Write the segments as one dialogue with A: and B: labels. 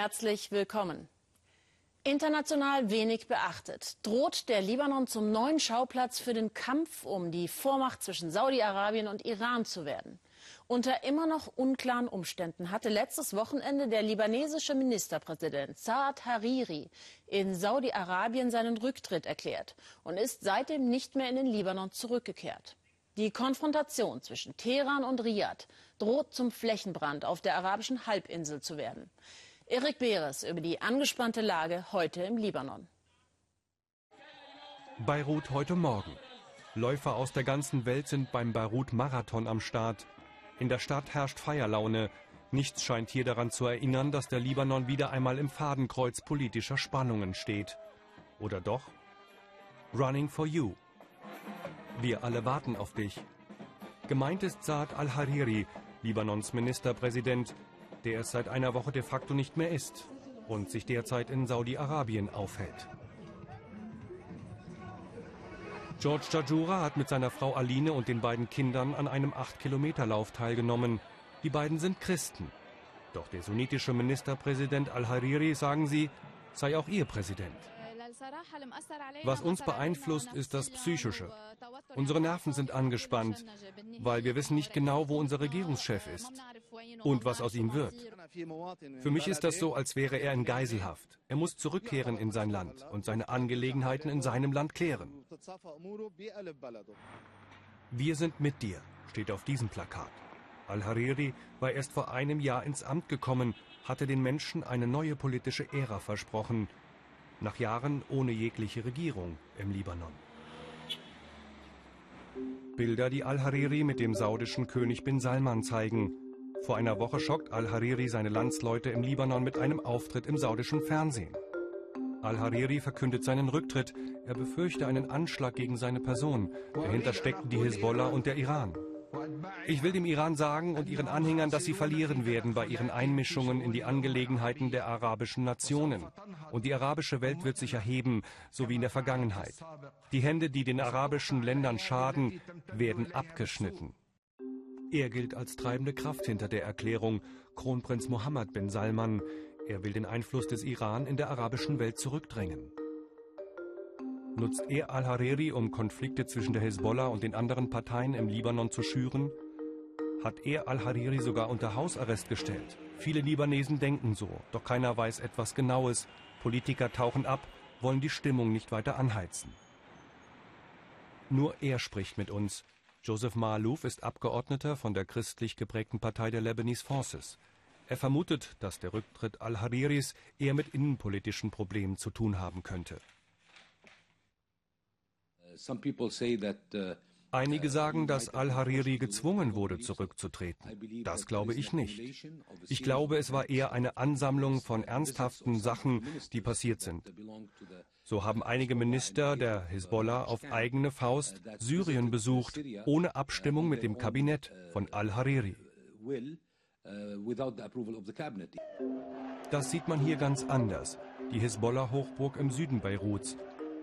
A: Herzlich willkommen. International wenig beachtet, droht der Libanon zum neuen Schauplatz für den Kampf um die Vormacht zwischen Saudi-Arabien und Iran zu werden. Unter immer noch unklaren Umständen hatte letztes Wochenende der libanesische Ministerpräsident Saad Hariri in Saudi-Arabien seinen Rücktritt erklärt und ist seitdem nicht mehr in den Libanon zurückgekehrt. Die Konfrontation zwischen Teheran und Riad droht zum Flächenbrand auf der arabischen Halbinsel zu werden. Erik Beres über die angespannte Lage heute im Libanon.
B: Beirut heute Morgen. Läufer aus der ganzen Welt sind beim Beirut-Marathon am Start. In der Stadt herrscht Feierlaune. Nichts scheint hier daran zu erinnern, dass der Libanon wieder einmal im Fadenkreuz politischer Spannungen steht. Oder doch? Running for You. Wir alle warten auf dich. Gemeint ist Saad al-Hariri, Libanons Ministerpräsident, der es seit einer Woche de facto nicht mehr ist und sich derzeit in Saudi-Arabien aufhält. George Jajura hat mit seiner Frau Aline und den beiden Kindern an einem 8-Kilometer-Lauf teilgenommen. Die beiden sind Christen. Doch der sunnitische Ministerpräsident al-Hariri, sagen sie, sei auch ihr Präsident. Was uns beeinflusst, ist das Psychische. Unsere Nerven sind angespannt, weil wir wissen nicht genau, wo unser Regierungschef ist und was aus ihm wird. Für mich ist das so, als wäre er in Geiselhaft. Er muss zurückkehren in sein Land und seine Angelegenheiten in seinem Land klären. Wir sind mit dir, steht auf diesem Plakat. Al-Hariri war erst vor einem Jahr ins Amt gekommen, hatte den Menschen eine neue politische Ära versprochen, nach Jahren ohne jegliche Regierung im Libanon. Bilder, die Al-Hariri mit dem saudischen König bin Salman zeigen. Vor einer Woche schockt Al-Hariri seine Landsleute im Libanon mit einem Auftritt im saudischen Fernsehen. Al-Hariri verkündet seinen Rücktritt. Er befürchte einen Anschlag gegen seine Person. Dahinter steckten die Hisbollah und der Iran. Ich will dem Iran sagen und ihren Anhängern, dass sie verlieren werden bei ihren Einmischungen in die Angelegenheiten der arabischen Nationen. Und die arabische Welt wird sich erheben, so wie in der Vergangenheit. Die Hände, die den arabischen Ländern schaden, werden abgeschnitten. Er gilt als treibende Kraft hinter der Erklärung Kronprinz Mohammed bin Salman. Er will den Einfluss des Iran in der arabischen Welt zurückdrängen. Nutzt er al-Hariri, um Konflikte zwischen der Hisbollah und den anderen Parteien im Libanon zu schüren? Hat er al-Hariri sogar unter Hausarrest gestellt? Viele Libanesen denken so, doch keiner weiß etwas Genaues. Politiker tauchen ab, wollen die Stimmung nicht weiter anheizen. Nur er spricht mit uns. Joseph Maalouf ist Abgeordneter von der christlich geprägten Partei der Lebanese Forces. Er vermutet, dass der Rücktritt al-Hariris eher mit innenpolitischen Problemen zu tun haben könnte. Uh, Einige sagen, dass al-Hariri gezwungen wurde, zurückzutreten. Das glaube ich nicht. Ich glaube, es war eher eine Ansammlung von ernsthaften Sachen, die passiert sind. So haben einige Minister der Hisbollah auf eigene Faust Syrien besucht, ohne Abstimmung mit dem Kabinett von al-Hariri. Das sieht man hier ganz anders. Die Hisbollah-Hochburg im Süden Beiruts.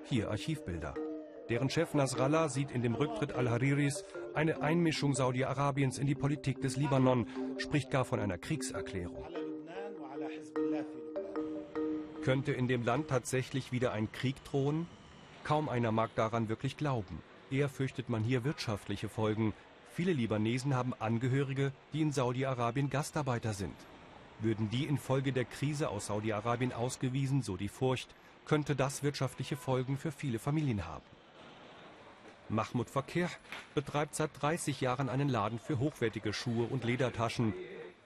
B: Hier Archivbilder. Deren Chef Nasrallah sieht in dem Rücktritt al-Hariris eine Einmischung Saudi-Arabiens in die Politik des Libanon, spricht gar von einer Kriegserklärung. Könnte in dem Land tatsächlich wieder ein Krieg drohen? Kaum einer mag daran wirklich glauben. Eher fürchtet man hier wirtschaftliche Folgen. Viele Libanesen haben Angehörige, die in Saudi-Arabien Gastarbeiter sind. Würden die infolge der Krise aus Saudi-Arabien ausgewiesen, so die Furcht, könnte das wirtschaftliche Folgen für viele Familien haben. Mahmoud Fakir betreibt seit 30 Jahren einen Laden für hochwertige Schuhe und Ledertaschen.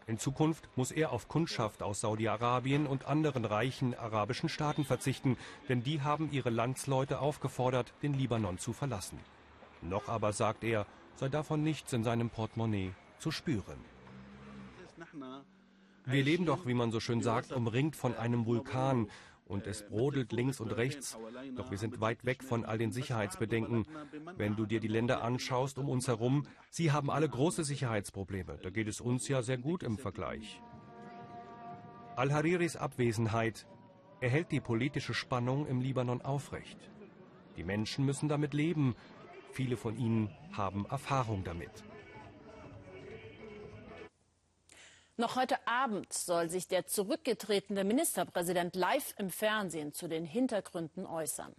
B: In Zukunft muss er auf Kundschaft aus Saudi-Arabien und anderen reichen arabischen Staaten verzichten, denn die haben ihre Landsleute aufgefordert, den Libanon zu verlassen. Noch aber, sagt er, sei davon nichts in seinem Portemonnaie zu spüren. Wir leben doch, wie man so schön sagt, umringt von einem Vulkan und es brodelt links und rechts. Doch wir sind weit weg von all den Sicherheitsbedenken. Wenn du dir die Länder anschaust um uns herum, sie haben alle große Sicherheitsprobleme. Da geht es uns ja sehr gut im Vergleich. Al-Hariris Abwesenheit erhält die politische Spannung im Libanon aufrecht. Die Menschen müssen damit leben. Viele von ihnen haben Erfahrung damit.
A: Noch heute Abend soll sich der zurückgetretene Ministerpräsident live im Fernsehen zu den Hintergründen äußern.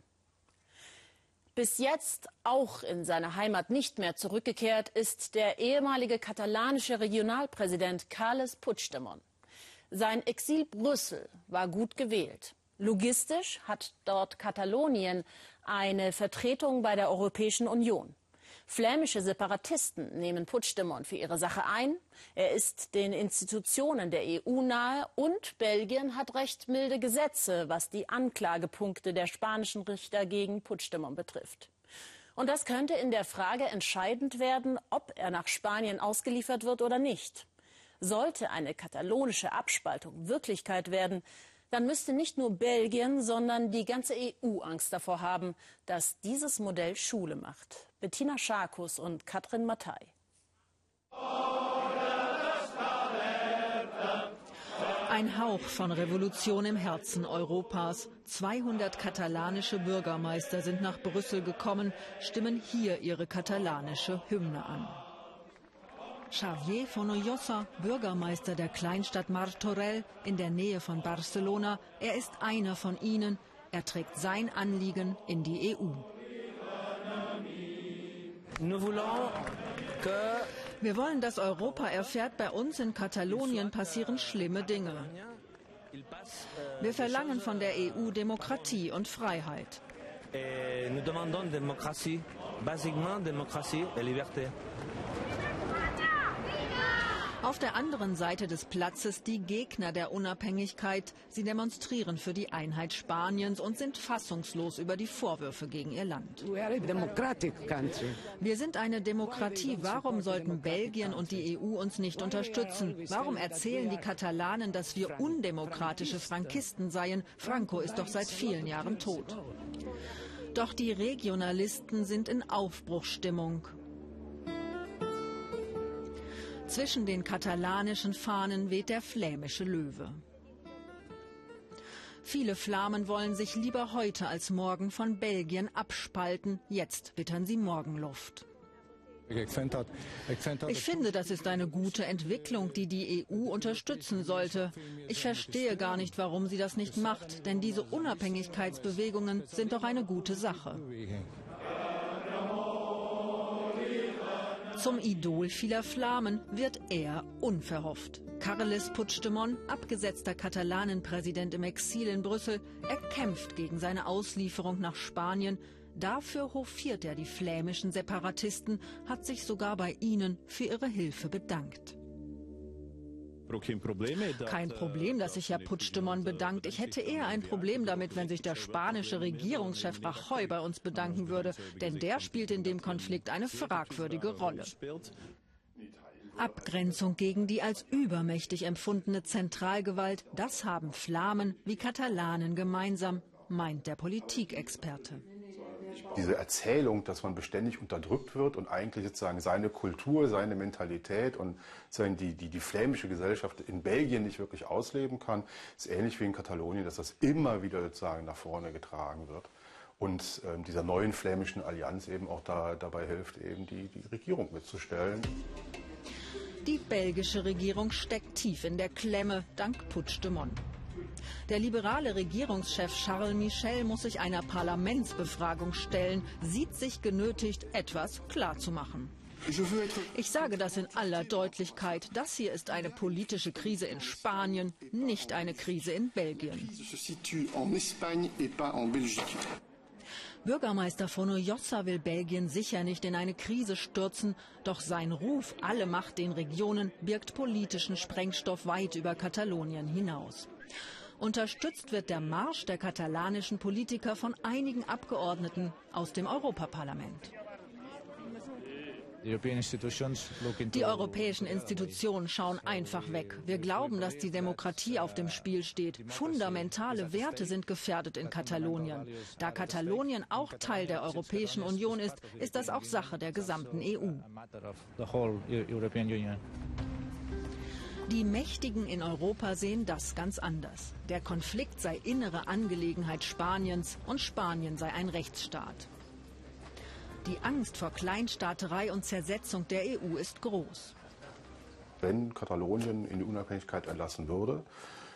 A: Bis jetzt auch in seine Heimat nicht mehr zurückgekehrt ist der ehemalige katalanische Regionalpräsident Carles Puigdemont. Sein Exil Brüssel war gut gewählt. Logistisch hat dort Katalonien eine Vertretung bei der Europäischen Union. Flämische Separatisten nehmen Puigdemont für ihre Sache ein. Er ist den Institutionen der EU nahe und Belgien hat recht milde Gesetze, was die Anklagepunkte der spanischen Richter gegen Puigdemont betrifft. Und das könnte in der Frage entscheidend werden, ob er nach Spanien ausgeliefert wird oder nicht. Sollte eine katalonische Abspaltung Wirklichkeit werden, dann müsste nicht nur Belgien, sondern die ganze EU Angst davor haben, dass dieses Modell Schule macht. Bettina Scharkus und Katrin Mattei.
C: Ein Hauch von Revolution im Herzen Europas. 200 katalanische Bürgermeister sind nach Brüssel gekommen, stimmen hier ihre katalanische Hymne an. Xavier Fonoyosa, Bürgermeister der Kleinstadt Martorell in der Nähe von Barcelona, er ist einer von ihnen. Er trägt sein Anliegen in die EU. Wir wollen, dass Europa erfährt, bei uns in Katalonien passieren schlimme Dinge. Wir verlangen von der EU Demokratie und Freiheit. Nous demandons démocratie, basiquement démocratie et liberté. Auf der anderen Seite des Platzes die Gegner der Unabhängigkeit. Sie demonstrieren für die Einheit Spaniens und sind fassungslos über die Vorwürfe gegen ihr Land. Wir sind eine Demokratie. Warum sollten Belgien und die EU uns nicht unterstützen? Warum erzählen die Katalanen, dass wir undemokratische Frankisten seien? Franco ist doch seit vielen Jahren tot. Doch die Regionalisten sind in Aufbruchsstimmung. Zwischen den katalanischen Fahnen weht der flämische Löwe. Viele Flamen wollen sich lieber heute als morgen von Belgien abspalten. Jetzt wittern sie Morgenluft. Ich finde, das ist eine gute Entwicklung, die die EU unterstützen sollte. Ich verstehe gar nicht, warum sie das nicht macht, denn diese Unabhängigkeitsbewegungen sind doch eine gute Sache. Zum Idol vieler Flamen wird er unverhofft. Carles Puigdemont, abgesetzter Katalanenpräsident im Exil in Brüssel, er kämpft gegen seine Auslieferung nach Spanien. Dafür hofiert er die flämischen Separatisten, hat sich sogar bei ihnen für ihre Hilfe bedankt. Kein Problem, dass sich Herr Puigdemont bedankt. Ich hätte eher ein Problem damit, wenn sich der spanische Regierungschef Rajoy bei uns bedanken würde, denn der spielt in dem Konflikt eine fragwürdige Rolle. Abgrenzung gegen die als übermächtig empfundene Zentralgewalt, das haben Flamen wie Katalanen gemeinsam, meint der Politikexperte
D: diese Erzählung, dass man beständig unterdrückt wird und eigentlich sozusagen seine Kultur, seine Mentalität und sozusagen die, die, die flämische Gesellschaft in Belgien nicht wirklich ausleben kann, ist ähnlich wie in Katalonien, dass das immer wieder sozusagen nach vorne getragen wird und äh, dieser neuen flämischen Allianz eben auch da, dabei hilft, eben die, die Regierung mitzustellen.
C: Die belgische Regierung steckt tief in der Klemme dank Puigdemont. Der liberale Regierungschef Charles Michel muss sich einer Parlamentsbefragung stellen, sieht sich genötigt, etwas klarzumachen. Ich sage das in aller Deutlichkeit. Das hier ist eine politische Krise in Spanien, nicht eine Krise in Belgien. Bürgermeister Fonojossa will Belgien sicher nicht in eine Krise stürzen, doch sein Ruf, alle Macht den Regionen, birgt politischen Sprengstoff weit über Katalonien hinaus. Unterstützt wird der Marsch der katalanischen Politiker von einigen Abgeordneten aus dem Europaparlament. Die europäischen Institutionen schauen einfach weg. Wir glauben, dass die Demokratie auf dem Spiel steht. Fundamentale Werte sind gefährdet in Katalonien. Da Katalonien auch Teil der Europäischen Union ist, ist das auch Sache der gesamten EU. Die Mächtigen in Europa sehen das ganz anders. Der Konflikt sei innere Angelegenheit Spaniens und Spanien sei ein Rechtsstaat. Die Angst vor Kleinstaaterei und Zersetzung der EU ist groß.
D: Wenn Katalonien in die Unabhängigkeit entlassen würde,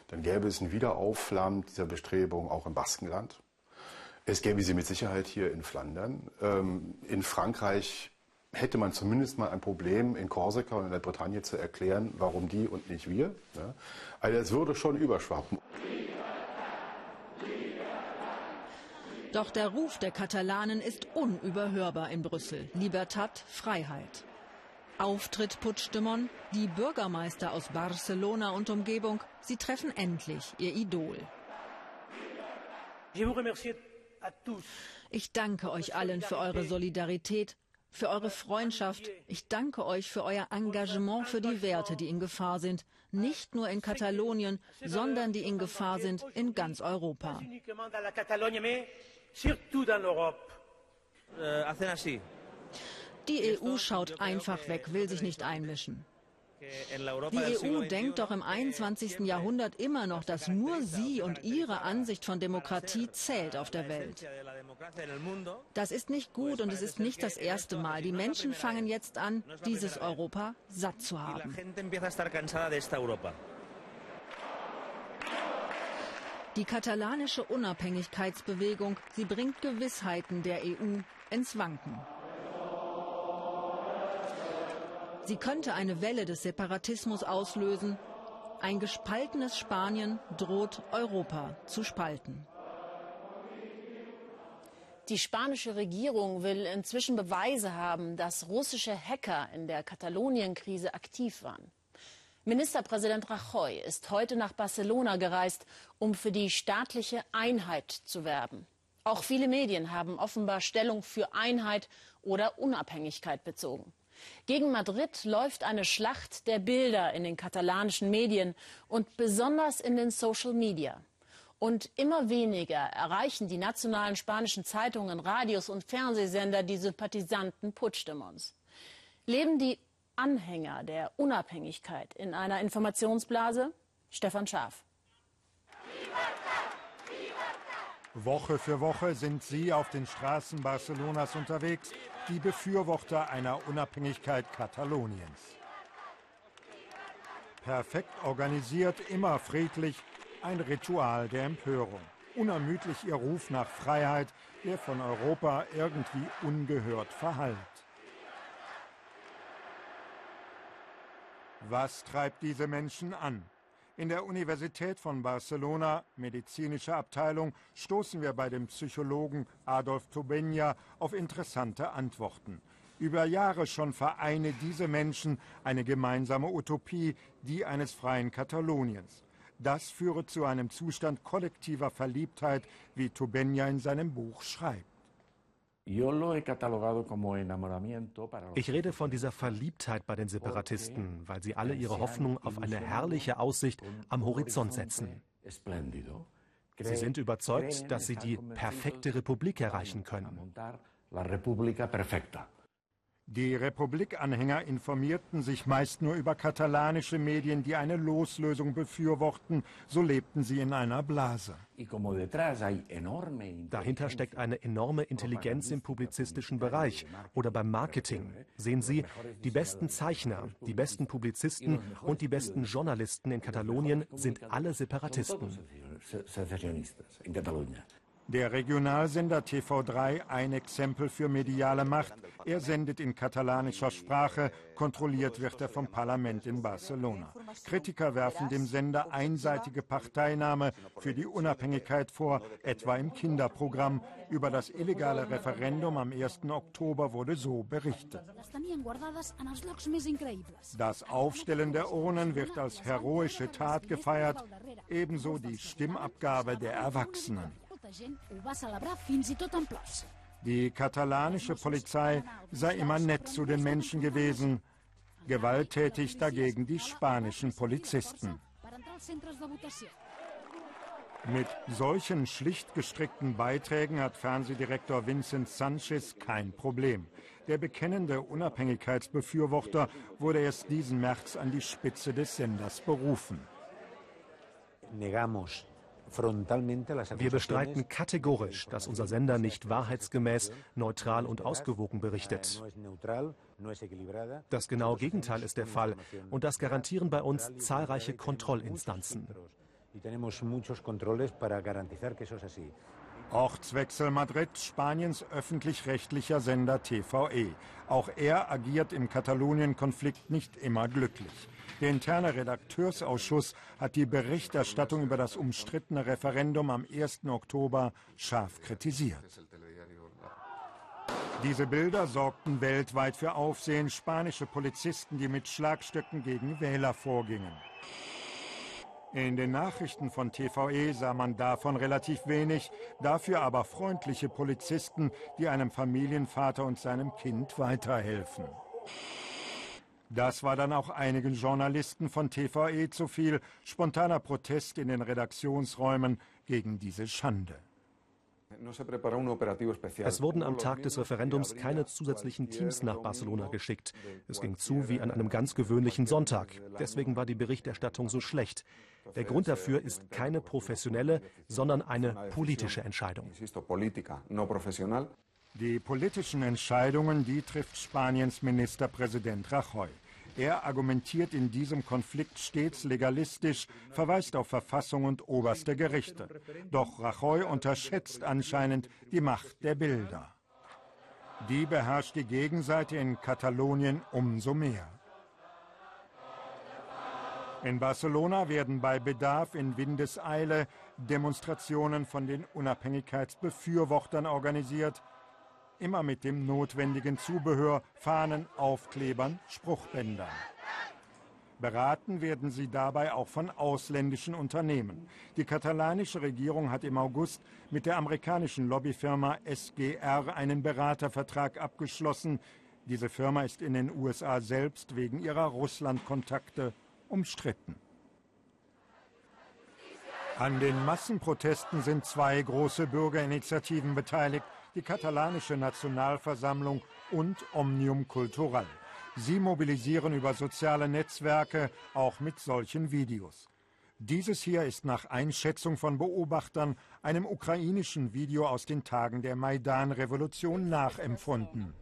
D: dann gäbe es ein Wiederaufflammen dieser Bestrebungen auch im Baskenland. Es gäbe sie mit Sicherheit hier in Flandern. Ähm, in Frankreich hätte man zumindest mal ein Problem, in Korsika und in der Bretagne zu erklären, warum die und nicht wir. Also es würde schon überschwappen.
C: Doch der Ruf der Katalanen ist unüberhörbar in Brüssel. Libertad, Freiheit. Auftritt Puigdemont, die Bürgermeister aus Barcelona und Umgebung, sie treffen endlich ihr Idol. Ich danke euch allen für eure Solidarität, für eure Freundschaft. Ich danke euch für euer Engagement für die Werte, die in Gefahr sind. Nicht nur in Katalonien, sondern die in Gefahr sind in ganz Europa.
E: Euh,
C: die EU schaut einfach weg, will sich nicht einmischen. Die EU denkt doch im 21. Jahrhundert immer noch, dass nur sie und ihre Ansicht von Demokratie zählt auf der Welt. Das ist nicht gut und es ist nicht das erste Mal. Die Menschen fangen jetzt an, dieses Europa satt zu haben. Die katalanische Unabhängigkeitsbewegung, sie bringt Gewissheiten der EU ins Wanken. Sie könnte eine Welle des Separatismus auslösen. Ein gespaltenes Spanien droht Europa zu spalten.
A: Die spanische Regierung will inzwischen Beweise haben, dass russische Hacker in der Katalonien-Krise aktiv waren. Ministerpräsident Rajoy ist heute nach Barcelona gereist, um für die staatliche Einheit zu werben. Auch viele Medien haben offenbar Stellung für Einheit oder Unabhängigkeit bezogen. Gegen Madrid läuft eine Schlacht der Bilder in den katalanischen Medien und besonders in den Social Media. Und immer weniger erreichen die nationalen spanischen Zeitungen, Radios und Fernsehsender die Sympathisanten Puigdemonts. Leben die Anhänger der Unabhängigkeit in einer Informationsblase? Stefan Schaaf.
F: Woche für Woche sind sie auf den Straßen Barcelonas unterwegs, die Befürworter einer Unabhängigkeit Kataloniens. Perfekt organisiert, immer friedlich, ein Ritual der Empörung. Unermüdlich ihr Ruf nach Freiheit, der von Europa irgendwie ungehört verhallt. Was treibt diese Menschen an? In der Universität von Barcelona, medizinische Abteilung, stoßen wir bei dem Psychologen Adolf Tobenia auf interessante Antworten. Über Jahre schon vereine diese Menschen eine gemeinsame Utopie, die eines freien Kataloniens. Das führe zu einem Zustand kollektiver Verliebtheit, wie Tobenia in seinem Buch schreibt.
E: Ich rede von dieser Verliebtheit bei den Separatisten, weil sie alle ihre Hoffnung auf eine herrliche Aussicht am Horizont setzen. Sie sind überzeugt, dass sie die perfekte Republik erreichen können.
F: Die Republikanhänger informierten sich meist nur über katalanische Medien, die eine Loslösung befürworten. So lebten sie in einer Blase.
E: Dahinter steckt eine enorme Intelligenz im publizistischen Bereich oder beim Marketing. Sehen Sie, die besten Zeichner, die besten Publizisten und die besten Journalisten in Katalonien sind alle Separatisten.
F: Der Regionalsender TV3 ein Exempel für mediale Macht. Er sendet in katalanischer Sprache, kontrolliert wird er vom Parlament in Barcelona. Kritiker werfen dem Sender einseitige Parteinahme für die Unabhängigkeit vor, etwa im Kinderprogramm. Über das illegale Referendum am 1. Oktober wurde so berichtet. Das Aufstellen der Urnen wird als heroische Tat gefeiert, ebenso die Stimmabgabe der Erwachsenen. Die katalanische Polizei sei immer nett zu den Menschen gewesen, gewalttätig dagegen die spanischen Polizisten. Mit solchen schlicht gestrickten Beiträgen hat Fernsehdirektor Vincent Sanchez kein Problem. Der bekennende Unabhängigkeitsbefürworter wurde erst diesen März an die Spitze des Senders berufen.
G: Negamos
E: Wir bestreiten kategorisch, dass unser Sender nicht wahrheitsgemäß, neutral und ausgewogen berichtet. Das genaue Gegenteil ist der Fall und das garantieren bei uns zahlreiche Kontrollinstanzen.
F: Ortswechsel Madrid, Spaniens öffentlich-rechtlicher Sender TVE. Auch er agiert im Katalonien-Konflikt nicht immer glücklich. Der interne Redakteursausschuss hat die Berichterstattung über das umstrittene Referendum am 1. Oktober scharf kritisiert. Diese Bilder sorgten weltweit für Aufsehen. Spanische Polizisten, die mit Schlagstöcken gegen Wähler vorgingen. In den Nachrichten von TVE sah man davon relativ wenig, dafür aber freundliche Polizisten, die einem Familienvater und seinem Kind weiterhelfen. Das war dann auch einigen Journalisten von TVE zu viel. Spontaner Protest in den Redaktionsräumen gegen diese Schande.
E: Es wurden am Tag des Referendums keine zusätzlichen Teams nach Barcelona geschickt. Es ging zu wie an einem ganz gewöhnlichen Sonntag. Deswegen war die Berichterstattung so schlecht. Der Grund dafür ist keine professionelle, sondern eine politische Entscheidung.
F: Die politischen Entscheidungen, die trifft Spaniens Ministerpräsident Rajoy. Er argumentiert in diesem Konflikt stets legalistisch, verweist auf Verfassung und oberste Gerichte. Doch Rajoy unterschätzt anscheinend die Macht der Bilder. Die beherrscht die Gegenseite in Katalonien umso mehr. In Barcelona werden bei Bedarf in Windeseile Demonstrationen von den Unabhängigkeitsbefürwortern organisiert, immer mit dem notwendigen Zubehör, Fahnen, Aufklebern, Spruchbändern. Beraten werden sie dabei auch von ausländischen Unternehmen. Die katalanische Regierung hat im August mit der amerikanischen Lobbyfirma SGR einen Beratervertrag abgeschlossen. Diese Firma ist in den USA selbst wegen ihrer Russlandkontakte umstritten. An den Massenprotesten sind zwei große Bürgerinitiativen beteiligt, die katalanische Nationalversammlung und Omnium Cultural. Sie mobilisieren über soziale Netzwerke auch mit solchen Videos. Dieses hier ist nach Einschätzung von Beobachtern einem ukrainischen Video aus den Tagen der Maidan-Revolution nachempfunden.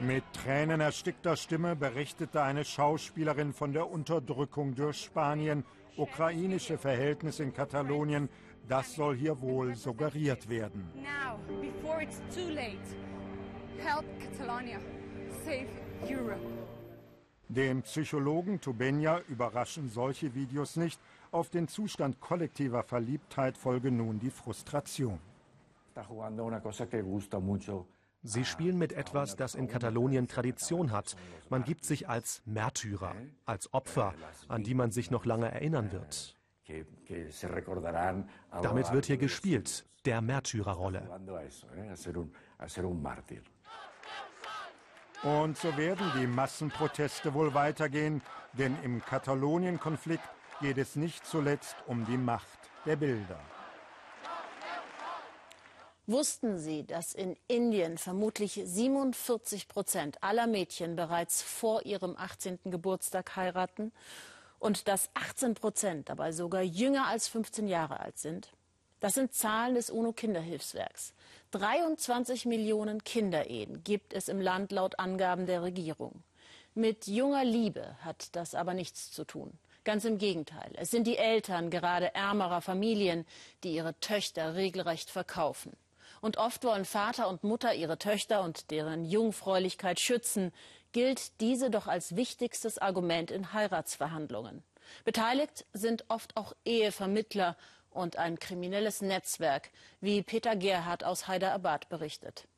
F: Mit tränenerstickter Stimme berichtete eine Schauspielerin von der Unterdrückung durch Spanien, ukrainische Verhältnisse in Katalonien, das soll hier wohl suggeriert werden. Now, before it's too late, help Catalonia, save Europe. Dem Psychologen Tubenya überraschen solche Videos nicht. Auf den Zustand kollektiver Verliebtheit folge nun die Frustration.
E: Sie spielen mit etwas, das in Katalonien Tradition hat. Man gibt sich als Märtyrer, als Opfer, an die man sich noch lange erinnern wird. Damit wird hier gespielt, der Märtyrerrolle.
F: Und so werden die Massenproteste wohl weitergehen, denn im Katalonien-Konflikt geht es nicht zuletzt um die Macht der Bilder.
A: Wussten Sie, dass in Indien vermutlich 47 Prozent aller Mädchen bereits vor ihrem 18. Geburtstag heiraten und dass 18 Prozent dabei sogar jünger als 15 Jahre alt sind? Das sind Zahlen des UNO-Kinderhilfswerks. 23 Millionen Kinderehen gibt es im Land laut Angaben der Regierung. Mit junger Liebe hat das aber nichts zu tun. Ganz im Gegenteil. Es sind die Eltern gerade ärmerer Familien, die ihre Töchter regelrecht verkaufen. Und oft wollen Vater und Mutter ihre Töchter und deren Jungfräulichkeit schützen, gilt diese doch als wichtigstes Argument in Heiratsverhandlungen. Beteiligt sind oft auch Ehevermittler und ein kriminelles Netzwerk, wie Peter Gerhardt aus Hyderabad berichtet.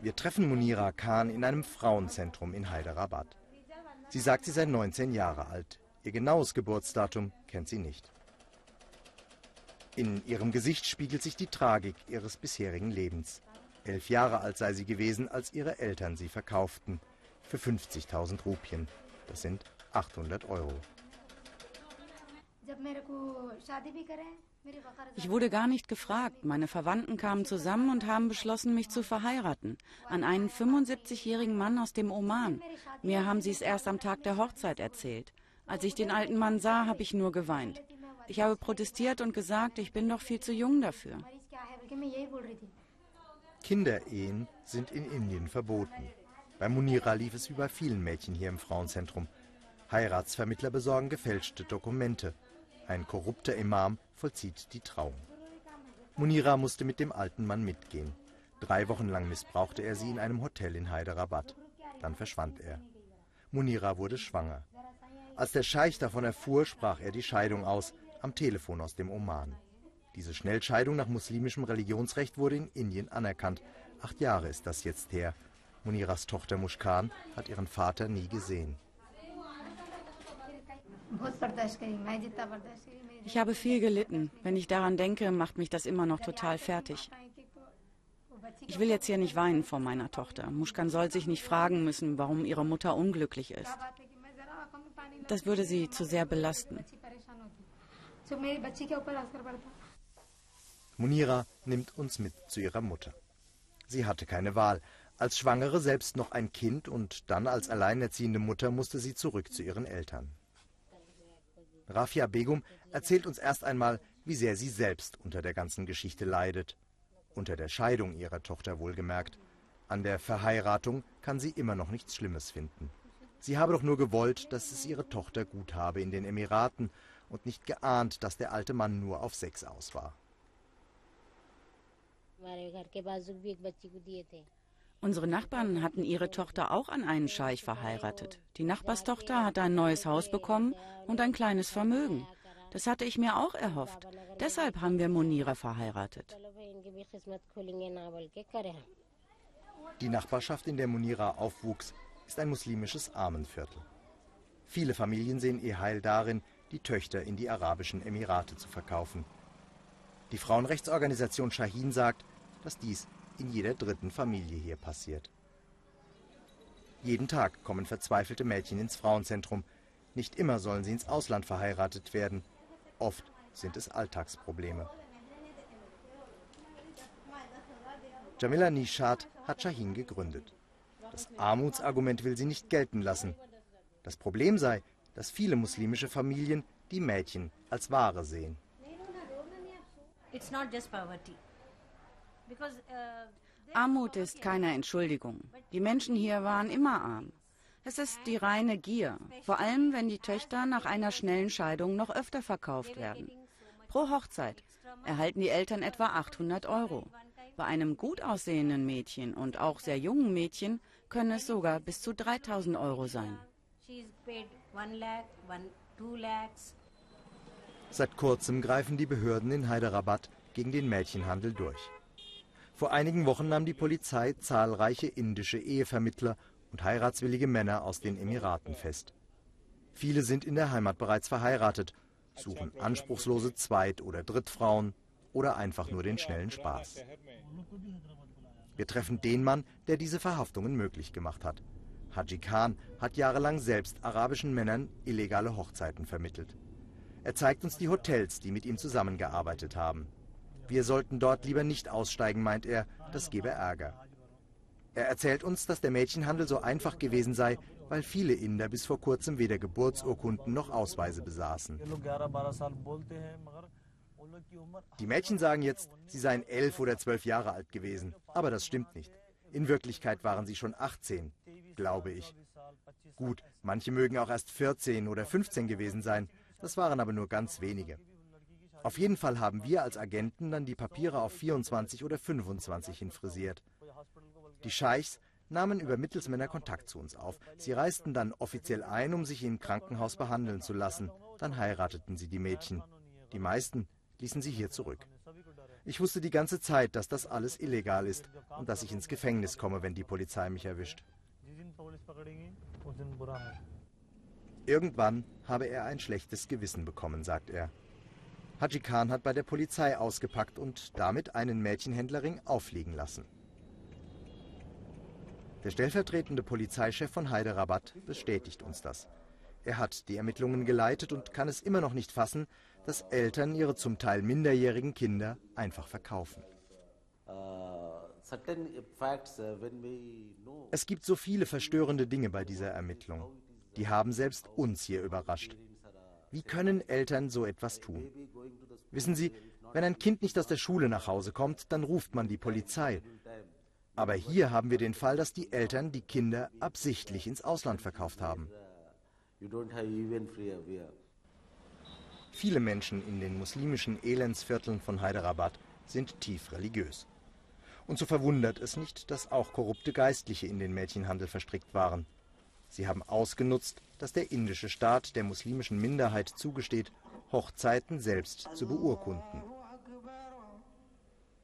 G: Wir treffen Munira Khan in einem Frauenzentrum in Hyderabad. Sie sagt, sie sei 19 Jahre alt. Ihr genaues Geburtsdatum kennt sie nicht. In ihrem Gesicht spiegelt sich die Tragik ihres bisherigen Lebens. Elf Jahre alt sei sie gewesen, als ihre Eltern sie verkauften. Für 50.000 Rupien. Das sind 800 Euro.
H: Ich wurde gar nicht gefragt. Meine Verwandten kamen zusammen und haben beschlossen, mich zu verheiraten. An einen 75-jährigen Mann aus dem Oman. Mir haben sie es erst am Tag der Hochzeit erzählt. Als ich den alten Mann sah, habe ich nur geweint. Ich habe protestiert und gesagt, ich bin doch viel zu jung dafür.
G: Kinderehen sind in Indien verboten. Bei Munira lief es wie bei vielen Mädchen hier im Frauenzentrum. Heiratsvermittler besorgen gefälschte Dokumente. Ein korrupter Imam vollzieht die Trauung. Munira musste mit dem alten Mann mitgehen. Drei Wochen lang missbrauchte er sie in einem Hotel in Hyderabad. Dann verschwand er. Munira wurde schwanger. Als der Scheich davon erfuhr, sprach er die Scheidung aus, am Telefon aus dem Oman. Diese Schnellscheidung nach muslimischem Religionsrecht wurde in Indien anerkannt. Acht Jahre ist das jetzt her. Muniras Tochter Mushkan hat ihren Vater nie gesehen.
H: Ich habe viel gelitten. Wenn ich daran denke, macht mich das immer noch total fertig. Ich will jetzt hier nicht weinen vor meiner Tochter. Mushkan soll sich nicht fragen müssen, warum ihre Mutter unglücklich ist. Das würde sie zu sehr belasten.
G: Munira nimmt uns mit zu ihrer Mutter. Sie hatte keine Wahl. Als Schwangere selbst noch ein Kind und dann als alleinerziehende Mutter musste sie zurück zu ihren Eltern. Rafia Begum erzählt uns erst einmal, wie sehr sie selbst unter der ganzen Geschichte leidet. Unter der Scheidung ihrer Tochter wohlgemerkt. An der Verheiratung kann sie immer noch nichts Schlimmes finden. Sie habe doch nur gewollt, dass es ihre Tochter gut habe in den Emiraten und nicht geahnt, dass der alte Mann nur auf Sex aus war.
H: Unsere Nachbarn hatten ihre Tochter auch an einen Scheich verheiratet. Die Nachbarstochter hatte ein neues Haus bekommen und ein kleines Vermögen. Das hatte ich mir auch erhofft. Deshalb haben wir Monira verheiratet.
G: Die Nachbarschaft, in der Monira aufwuchs, ist ein muslimisches Armenviertel. Viele Familien sehen ihr Heil darin, die Töchter in die Arabischen Emirate zu verkaufen. Die Frauenrechtsorganisation Shahin sagt, dass dies in jeder dritten Familie hier passiert. Jeden Tag kommen verzweifelte Mädchen ins Frauenzentrum. Nicht immer sollen sie ins Ausland verheiratet werden. Oft sind es Alltagsprobleme. Jamila Nishat hat Shahin gegründet. Das Armutsargument will sie nicht gelten lassen. Das Problem sei, dass viele muslimische Familien die Mädchen als Ware sehen. It's not just
H: poverty. Uh, Armut ist keine Entschuldigung. Die Menschen hier waren immer arm. Es ist die reine Gier, vor allem wenn die Töchter nach einer schnellen Scheidung noch öfter verkauft werden. Pro Hochzeit erhalten die Eltern etwa 800 Euro. Bei einem gut aussehenden Mädchen und auch sehr jungen Mädchen können es sogar bis zu 3000 Euro sein.
G: Seit kurzem greifen die Behörden in Hyderabad gegen den Mädchenhandel durch. Vor einigen Wochen nahm die Polizei zahlreiche indische Ehevermittler und heiratswillige Männer aus den Emiraten fest. Viele sind in der Heimat bereits verheiratet, suchen anspruchslose Zweit- oder Drittfrauen oder einfach nur den schnellen Spaß. Wir treffen den Mann, der diese Verhaftungen möglich gemacht hat. Haji Khan hat jahrelang selbst arabischen Männern illegale Hochzeiten vermittelt. Er zeigt uns die Hotels, die mit ihm zusammengearbeitet haben. Wir sollten dort lieber nicht aussteigen, meint er, das gebe Ärger. Er erzählt uns, dass der Mädchenhandel so einfach gewesen sei, weil viele Inder bis vor kurzem weder Geburtsurkunden noch Ausweise besaßen. Die Mädchen sagen jetzt, sie seien elf oder zwölf Jahre alt gewesen. Aber das stimmt nicht. In Wirklichkeit waren sie schon 18, glaube ich. Gut, manche mögen auch erst 14 oder 15 gewesen sein. Das waren aber nur ganz wenige. Auf jeden Fall haben wir als Agenten dann die Papiere auf 24 oder 25 hin frisiert. Die Scheichs nahmen über Mittelsmänner Kontakt zu uns auf. Sie reisten dann offiziell ein, um sich im Krankenhaus behandeln zu lassen. Dann heirateten sie die Mädchen. Die meisten ließen sie hier zurück. Ich wusste die ganze Zeit, dass das alles illegal ist und dass ich ins Gefängnis komme, wenn die Polizei mich erwischt. Irgendwann habe er ein schlechtes Gewissen bekommen, sagt er. Haji Khan hat bei der Polizei ausgepackt und damit einen Mädchenhändlerring auffliegen lassen. Der stellvertretende Polizeichef von Hyderabad bestätigt uns das. Er hat die Ermittlungen geleitet und kann es immer noch nicht fassen, dass Eltern ihre zum Teil minderjährigen Kinder einfach verkaufen. Es gibt so viele verstörende Dinge bei dieser Ermittlung. Die haben selbst uns hier überrascht. Wie können Eltern so etwas tun? Wissen Sie, wenn ein Kind nicht aus der Schule nach Hause kommt, dann ruft man die Polizei. Aber hier haben wir den Fall, dass die Eltern die Kinder absichtlich ins Ausland verkauft haben. Viele Menschen in den muslimischen Elendsvierteln von Hyderabad sind tief religiös. Und so verwundert es nicht, dass auch korrupte Geistliche in den Mädchenhandel verstrickt waren. Sie haben ausgenutzt, dass der indische Staat der muslimischen Minderheit zugesteht, Hochzeiten selbst zu beurkunden.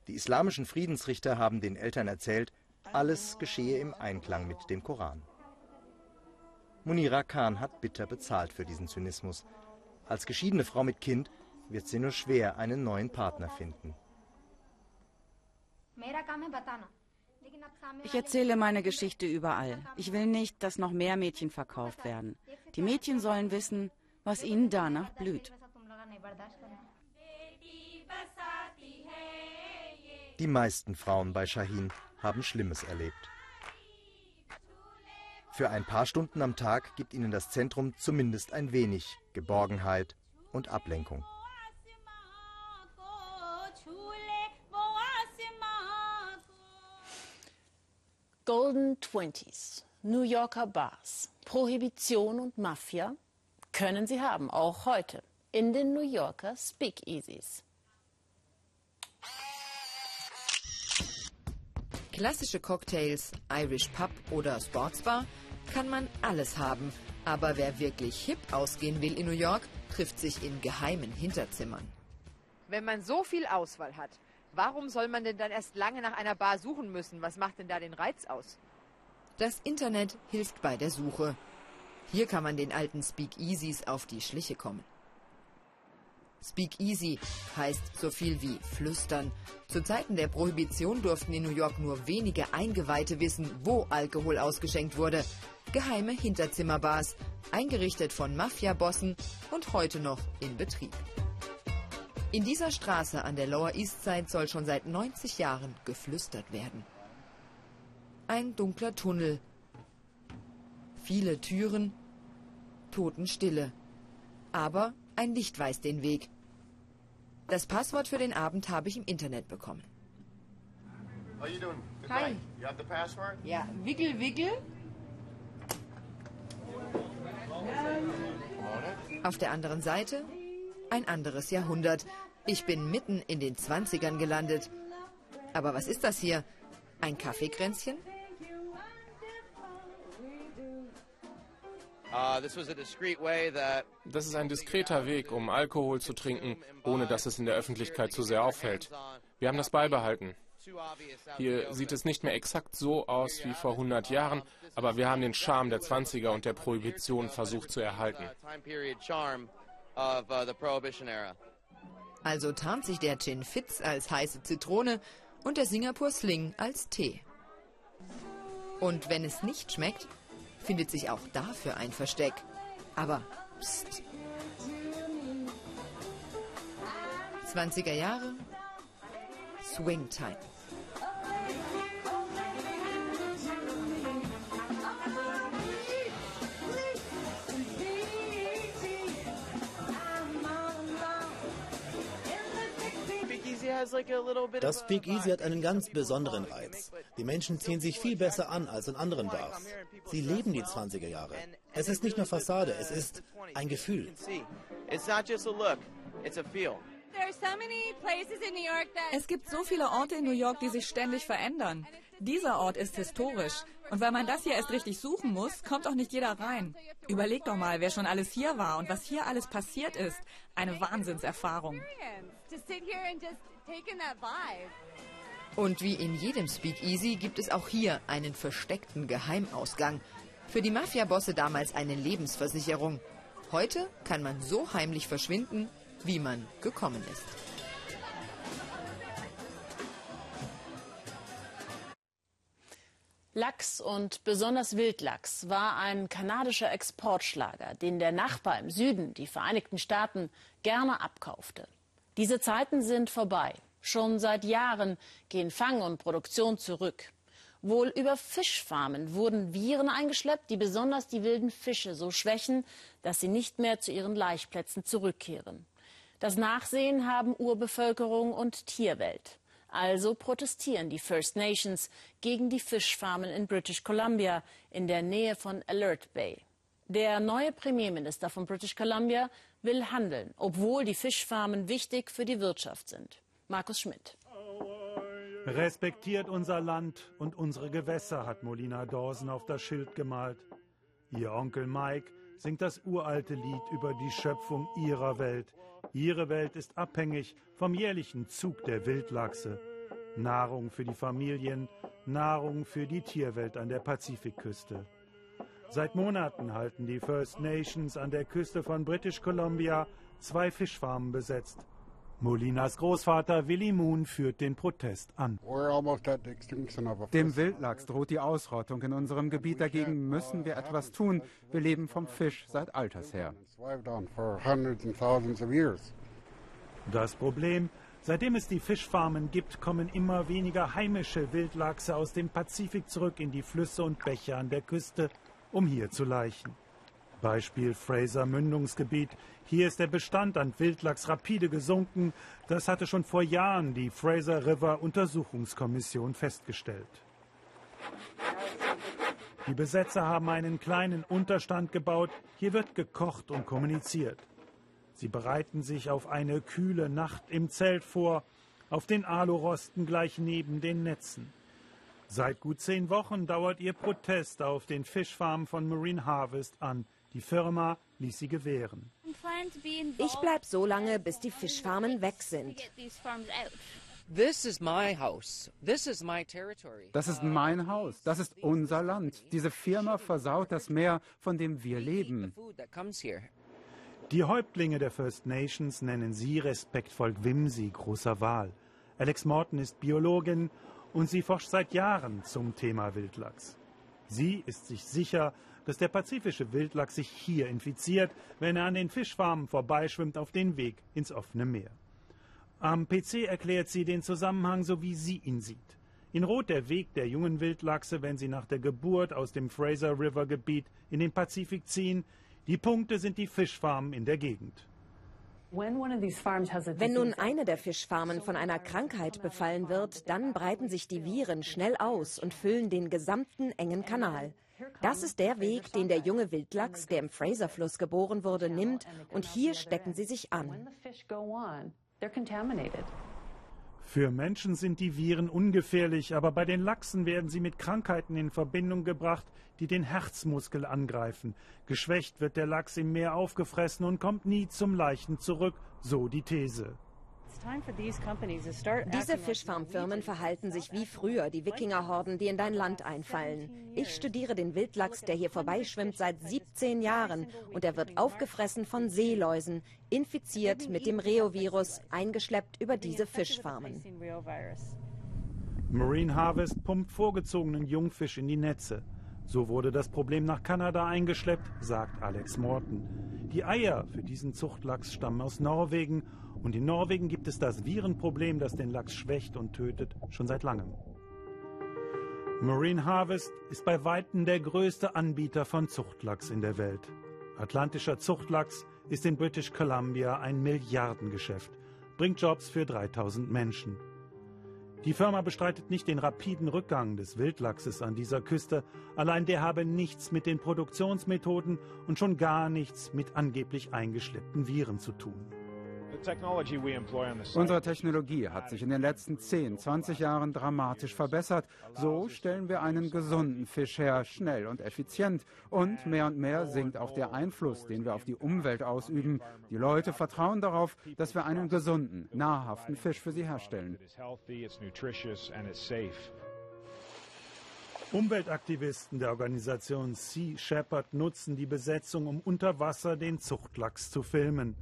G: Die islamischen Friedensrichter haben den Eltern erzählt, alles geschehe im Einklang mit dem Koran. Munira Khan hat bitter bezahlt für diesen Zynismus. Als geschiedene Frau mit Kind wird sie nur schwer einen neuen Partner finden.
H: Ich erzähle meine Geschichte überall. Ich will nicht, dass noch mehr Mädchen verkauft werden. Die Mädchen sollen wissen, was ihnen danach blüht.
G: Die meisten Frauen bei Shahin haben Schlimmes erlebt. Für ein paar Stunden am Tag gibt ihnen das Zentrum zumindest ein wenig Geborgenheit und Ablenkung.
A: Golden Twenties, New Yorker Bars, Prohibition und Mafia können sie haben, auch heute, in den New Yorker Speakeasies.
I: Klassische Cocktails, Irish Pub oder Sportsbar kann man alles haben. Aber wer wirklich hip ausgehen will in New York, trifft sich in geheimen Hinterzimmern.
J: Wenn man so viel Auswahl hat, Warum soll man denn dann erst lange nach einer Bar suchen müssen? Was macht denn da den Reiz aus?
I: Das Internet hilft bei der Suche. Hier kann man den alten Speakeasies auf die Schliche kommen. Speakeasy heißt so viel wie flüstern. Zu Zeiten der Prohibition durften in New York nur wenige Eingeweihte wissen, wo Alkohol ausgeschenkt wurde. Geheime Hinterzimmerbars, eingerichtet von Mafiabossen und heute noch in Betrieb. In dieser Straße an der Lower East Side soll schon seit 90 Jahren geflüstert werden. Ein dunkler Tunnel. Viele Türen. Totenstille. Aber ein Licht weist den Weg. Das Passwort für den Abend habe ich im Internet bekommen.
J: Hi. Ja, wickel, wickel.
I: Auf der anderen Seite ein anderes Jahrhundert. Ich bin mitten in den 20ern gelandet. Aber was ist das hier? Ein Kaffeekränzchen?
K: Das ist ein diskreter Weg, um Alkohol zu trinken, ohne dass es in der Öffentlichkeit zu sehr auffällt. Wir haben das beibehalten. Hier sieht es nicht mehr exakt so aus wie vor 100 Jahren, aber wir haben den Charme der 20er und der Prohibition versucht zu erhalten
I: of uh, the Prohibition era. Also tarnt sich der Gin Fitz als heiße Zitrone und der Singapur Sling als Tee. Und wenn es nicht schmeckt, findet sich auch dafür ein Versteck. Aber pst. 20er Jahre, Swing Time.
L: Das Speakeasy hat einen ganz besonderen Reiz. Die Menschen ziehen sich viel besser an als in anderen Bars. Sie leben die 20er Jahre. Es ist nicht nur Fassade, es ist ein Gefühl.
M: Es gibt so viele Orte in New York, die sich ständig verändern. Dieser Ort ist historisch. Und weil man das hier erst richtig suchen muss, kommt auch nicht jeder rein. Überleg doch mal, wer schon alles hier war und was hier alles passiert ist. Eine Wahnsinnserfahrung.
I: Und wie in jedem Speakeasy gibt es auch hier einen versteckten Geheimausgang. Für die Mafiabosse damals eine Lebensversicherung. Heute kann man so heimlich verschwinden, wie man gekommen ist.
A: Lachs und besonders Wildlachs war ein kanadischer Exportschlager, den der Nachbar im Süden, die Vereinigten Staaten, gerne abkaufte. Diese Zeiten sind vorbei. Schon seit Jahren gehen Fang und Produktion zurück. Wohl über Fischfarmen wurden Viren eingeschleppt, die besonders die wilden Fische so schwächen, dass sie nicht mehr zu ihren Laichplätzen zurückkehren. Das Nachsehen haben Urbevölkerung und Tierwelt. Also protestieren die First Nations gegen die Fischfarmen in British Columbia in der Nähe von Alert Bay. Der neue Premierminister von British Columbia will handeln, obwohl die Fischfarmen wichtig für die Wirtschaft sind. Markus Schmidt.
N: Respektiert unser Land und unsere Gewässer, hat Molina Dawson auf das Schild gemalt. Ihr Onkel Mike singt das uralte Lied über die Schöpfung ihrer Welt. Ihre Welt ist abhängig vom jährlichen Zug der Wildlachse. Nahrung für die Familien, Nahrung für die Tierwelt an der Pazifikküste. Seit Monaten halten die First Nations an der Küste von British Columbia zwei Fischfarmen besetzt. Molinas Großvater Willy Moon führt den Protest an.
O: Dem Wildlachs droht die Ausrottung in unserem Gebiet. Dagegen müssen wir etwas tun. Wir leben vom Fisch seit alters her.
N: Das Problem, seitdem es die Fischfarmen gibt, kommen immer weniger heimische Wildlachse aus dem Pazifik zurück in die Flüsse und Bäche an der Küste, um hier zu laichen. Beispiel Fraser Mündungsgebiet. Hier ist der Bestand an Wildlachs rapide gesunken. Das hatte schon vor Jahren die Fraser River Untersuchungskommission festgestellt. Die Besetzer haben einen kleinen Unterstand gebaut. Hier wird gekocht und kommuniziert. Sie bereiten sich auf eine kühle Nacht im Zelt vor, auf den Alorosten gleich neben den Netzen. Seit gut zehn Wochen dauert ihr Protest auf den Fischfarmen von Marine Harvest an. Die Firma ließ sie gewähren.
P: Ich bleibe so lange, bis die Fischfarmen weg sind.
O: Das ist mein Haus. Das ist unser Land. Diese Firma versaut das Meer, von dem wir leben.
N: Die Häuptlinge der First Nations nennen sie respektvoll Gwimsi, großer Wal. Alex Morton ist Biologin und sie forscht seit Jahren zum Thema Wildlachs. Sie ist sich sicher, dass der pazifische Wildlachs sich hier infiziert, wenn er an den Fischfarmen vorbeischwimmt auf den Weg ins offene Meer. Am PC erklärt sie den Zusammenhang, so wie sie ihn sieht. In Rot der Weg der jungen Wildlachse, wenn sie nach der Geburt aus dem Fraser River Gebiet in den Pazifik ziehen. Die Punkte sind die Fischfarmen in der Gegend.
P: Wenn nun eine der Fischfarmen von einer Krankheit befallen wird, dann breiten sich die Viren schnell aus und füllen den gesamten engen Kanal. Das ist der Weg, den der junge Wildlachs, der im Fraserfluss geboren wurde, nimmt, und hier stecken sie sich an.
N: Für Menschen sind die Viren ungefährlich, aber bei den Lachsen werden sie mit Krankheiten in Verbindung gebracht, die den Herzmuskel angreifen. Geschwächt wird der Lachs im Meer aufgefressen und kommt nie zum Leichen zurück, so die These.
P: Diese Fischfarmfirmen verhalten sich wie früher die Wikingerhorden, die in dein Land einfallen. Ich studiere den Wildlachs, der hier vorbeischwimmt, seit 17 Jahren und er wird aufgefressen von Seeläusen, infiziert mit dem Reovirus, eingeschleppt über diese Fischfarmen.
N: Marine Harvest pumpt vorgezogenen Jungfisch in die Netze. So wurde das Problem nach Kanada eingeschleppt, sagt Alex Morton. Die Eier für diesen Zuchtlachs stammen aus Norwegen und in Norwegen gibt es das Virenproblem, das den Lachs schwächt und tötet, schon seit langem. Marine Harvest ist bei Weitem der größte Anbieter von Zuchtlachs in der Welt. Atlantischer Zuchtlachs ist in British Columbia ein Milliardengeschäft, bringt Jobs für 3000 Menschen. Die Firma bestreitet nicht den rapiden Rückgang des Wildlachses an dieser Küste, allein der habe nichts mit den Produktionsmethoden und schon gar nichts mit angeblich eingeschleppten Viren zu tun.
O: Unsere Technologie hat sich in den letzten 10, 20 Jahren dramatisch verbessert. So stellen wir einen gesunden Fisch her, schnell und effizient. Und mehr und mehr sinkt auch der Einfluss, den wir auf die Umwelt ausüben. Die Leute vertrauen darauf, dass wir einen gesunden, nahrhaften Fisch für sie herstellen.
N: Umweltaktivisten der Organisation Sea Shepherd nutzen die Besetzung, um unter Wasser den Zuchtlachs zu filmen.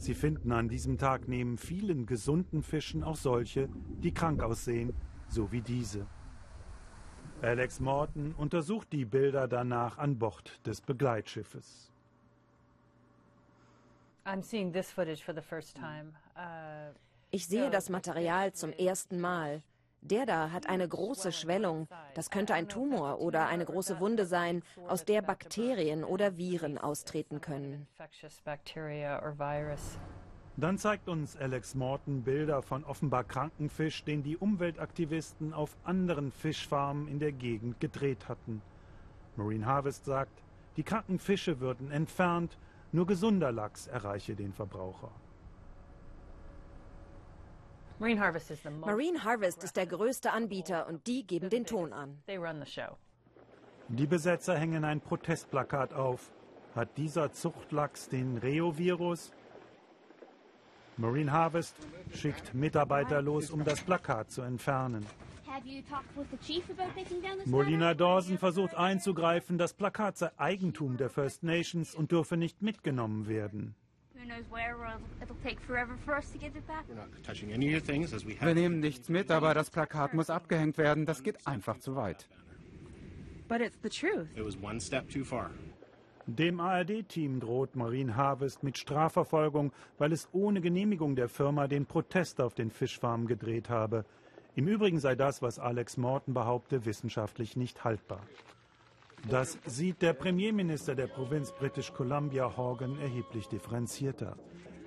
N: Sie finden an diesem Tag neben vielen gesunden Fischen auch solche, die krank aussehen, so wie diese. Alex Morton untersucht die Bilder danach an Bord des Begleitschiffes.
P: Ich sehe das Material zum ersten Mal. Der da hat eine große Schwellung. Das könnte ein Tumor oder eine große Wunde sein, aus der Bakterien oder Viren austreten können.
N: Dann zeigt uns Alex Morton Bilder von offenbar kranken Fisch, den die Umweltaktivisten auf anderen Fischfarmen in der Gegend gedreht hatten. Marine Harvest sagt, die kranken Fische würden entfernt, nur gesunder Lachs erreiche den Verbraucher.
P: Marine Harvest ist der größte Anbieter und die geben den Ton an.
N: Die Besetzer hängen ein Protestplakat auf. Hat dieser Zuchtlachs den Reovirus? Marine Harvest schickt Mitarbeiter los, um das Plakat zu entfernen. Molina Dawson versucht einzugreifen, das Plakat sei Eigentum der First Nations und dürfe nicht mitgenommen werden.
O: Wir nehmen nichts mit, aber das Plakat muss abgehängt werden. Das geht einfach zu weit.
N: Dem ARD-Team droht Marine Harvest mit Strafverfolgung, weil es ohne Genehmigung der Firma den Protest auf den Fischfarmen gedreht habe. Im Übrigen sei das, was Alex Morton behaupte, wissenschaftlich nicht haltbar. Das sieht der Premierminister der Provinz British Columbia Horgan erheblich differenzierter.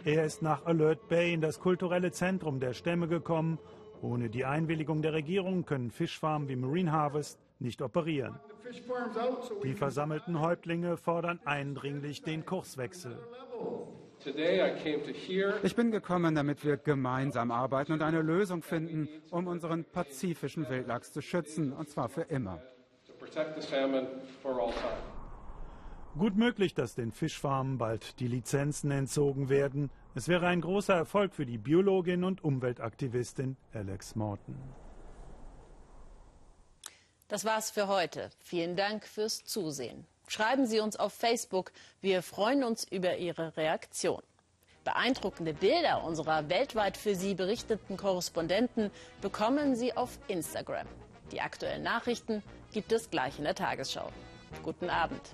N: Er ist nach Alert Bay in das kulturelle Zentrum der Stämme gekommen. Ohne die Einwilligung der Regierung können Fischfarmen wie Marine Harvest nicht operieren. Die versammelten Häuptlinge fordern eindringlich den Kurswechsel.
O: Ich bin gekommen, damit wir gemeinsam arbeiten und eine Lösung finden, um unseren pazifischen Wildlachs zu schützen, und zwar für immer.
N: Gut möglich, dass den Fischfarmen bald die Lizenzen entzogen werden. Es wäre ein großer Erfolg für die Biologin und Umweltaktivistin Alex Morton.
A: Das war's für heute. Vielen Dank fürs Zusehen. Schreiben Sie uns auf Facebook. Wir freuen uns über Ihre Reaktion. Beeindruckende Bilder unserer weltweit für Sie berichteten Korrespondenten bekommen Sie auf Instagram. Die aktuellen Nachrichten gibt es gleich in der Tagesschau. Guten Abend.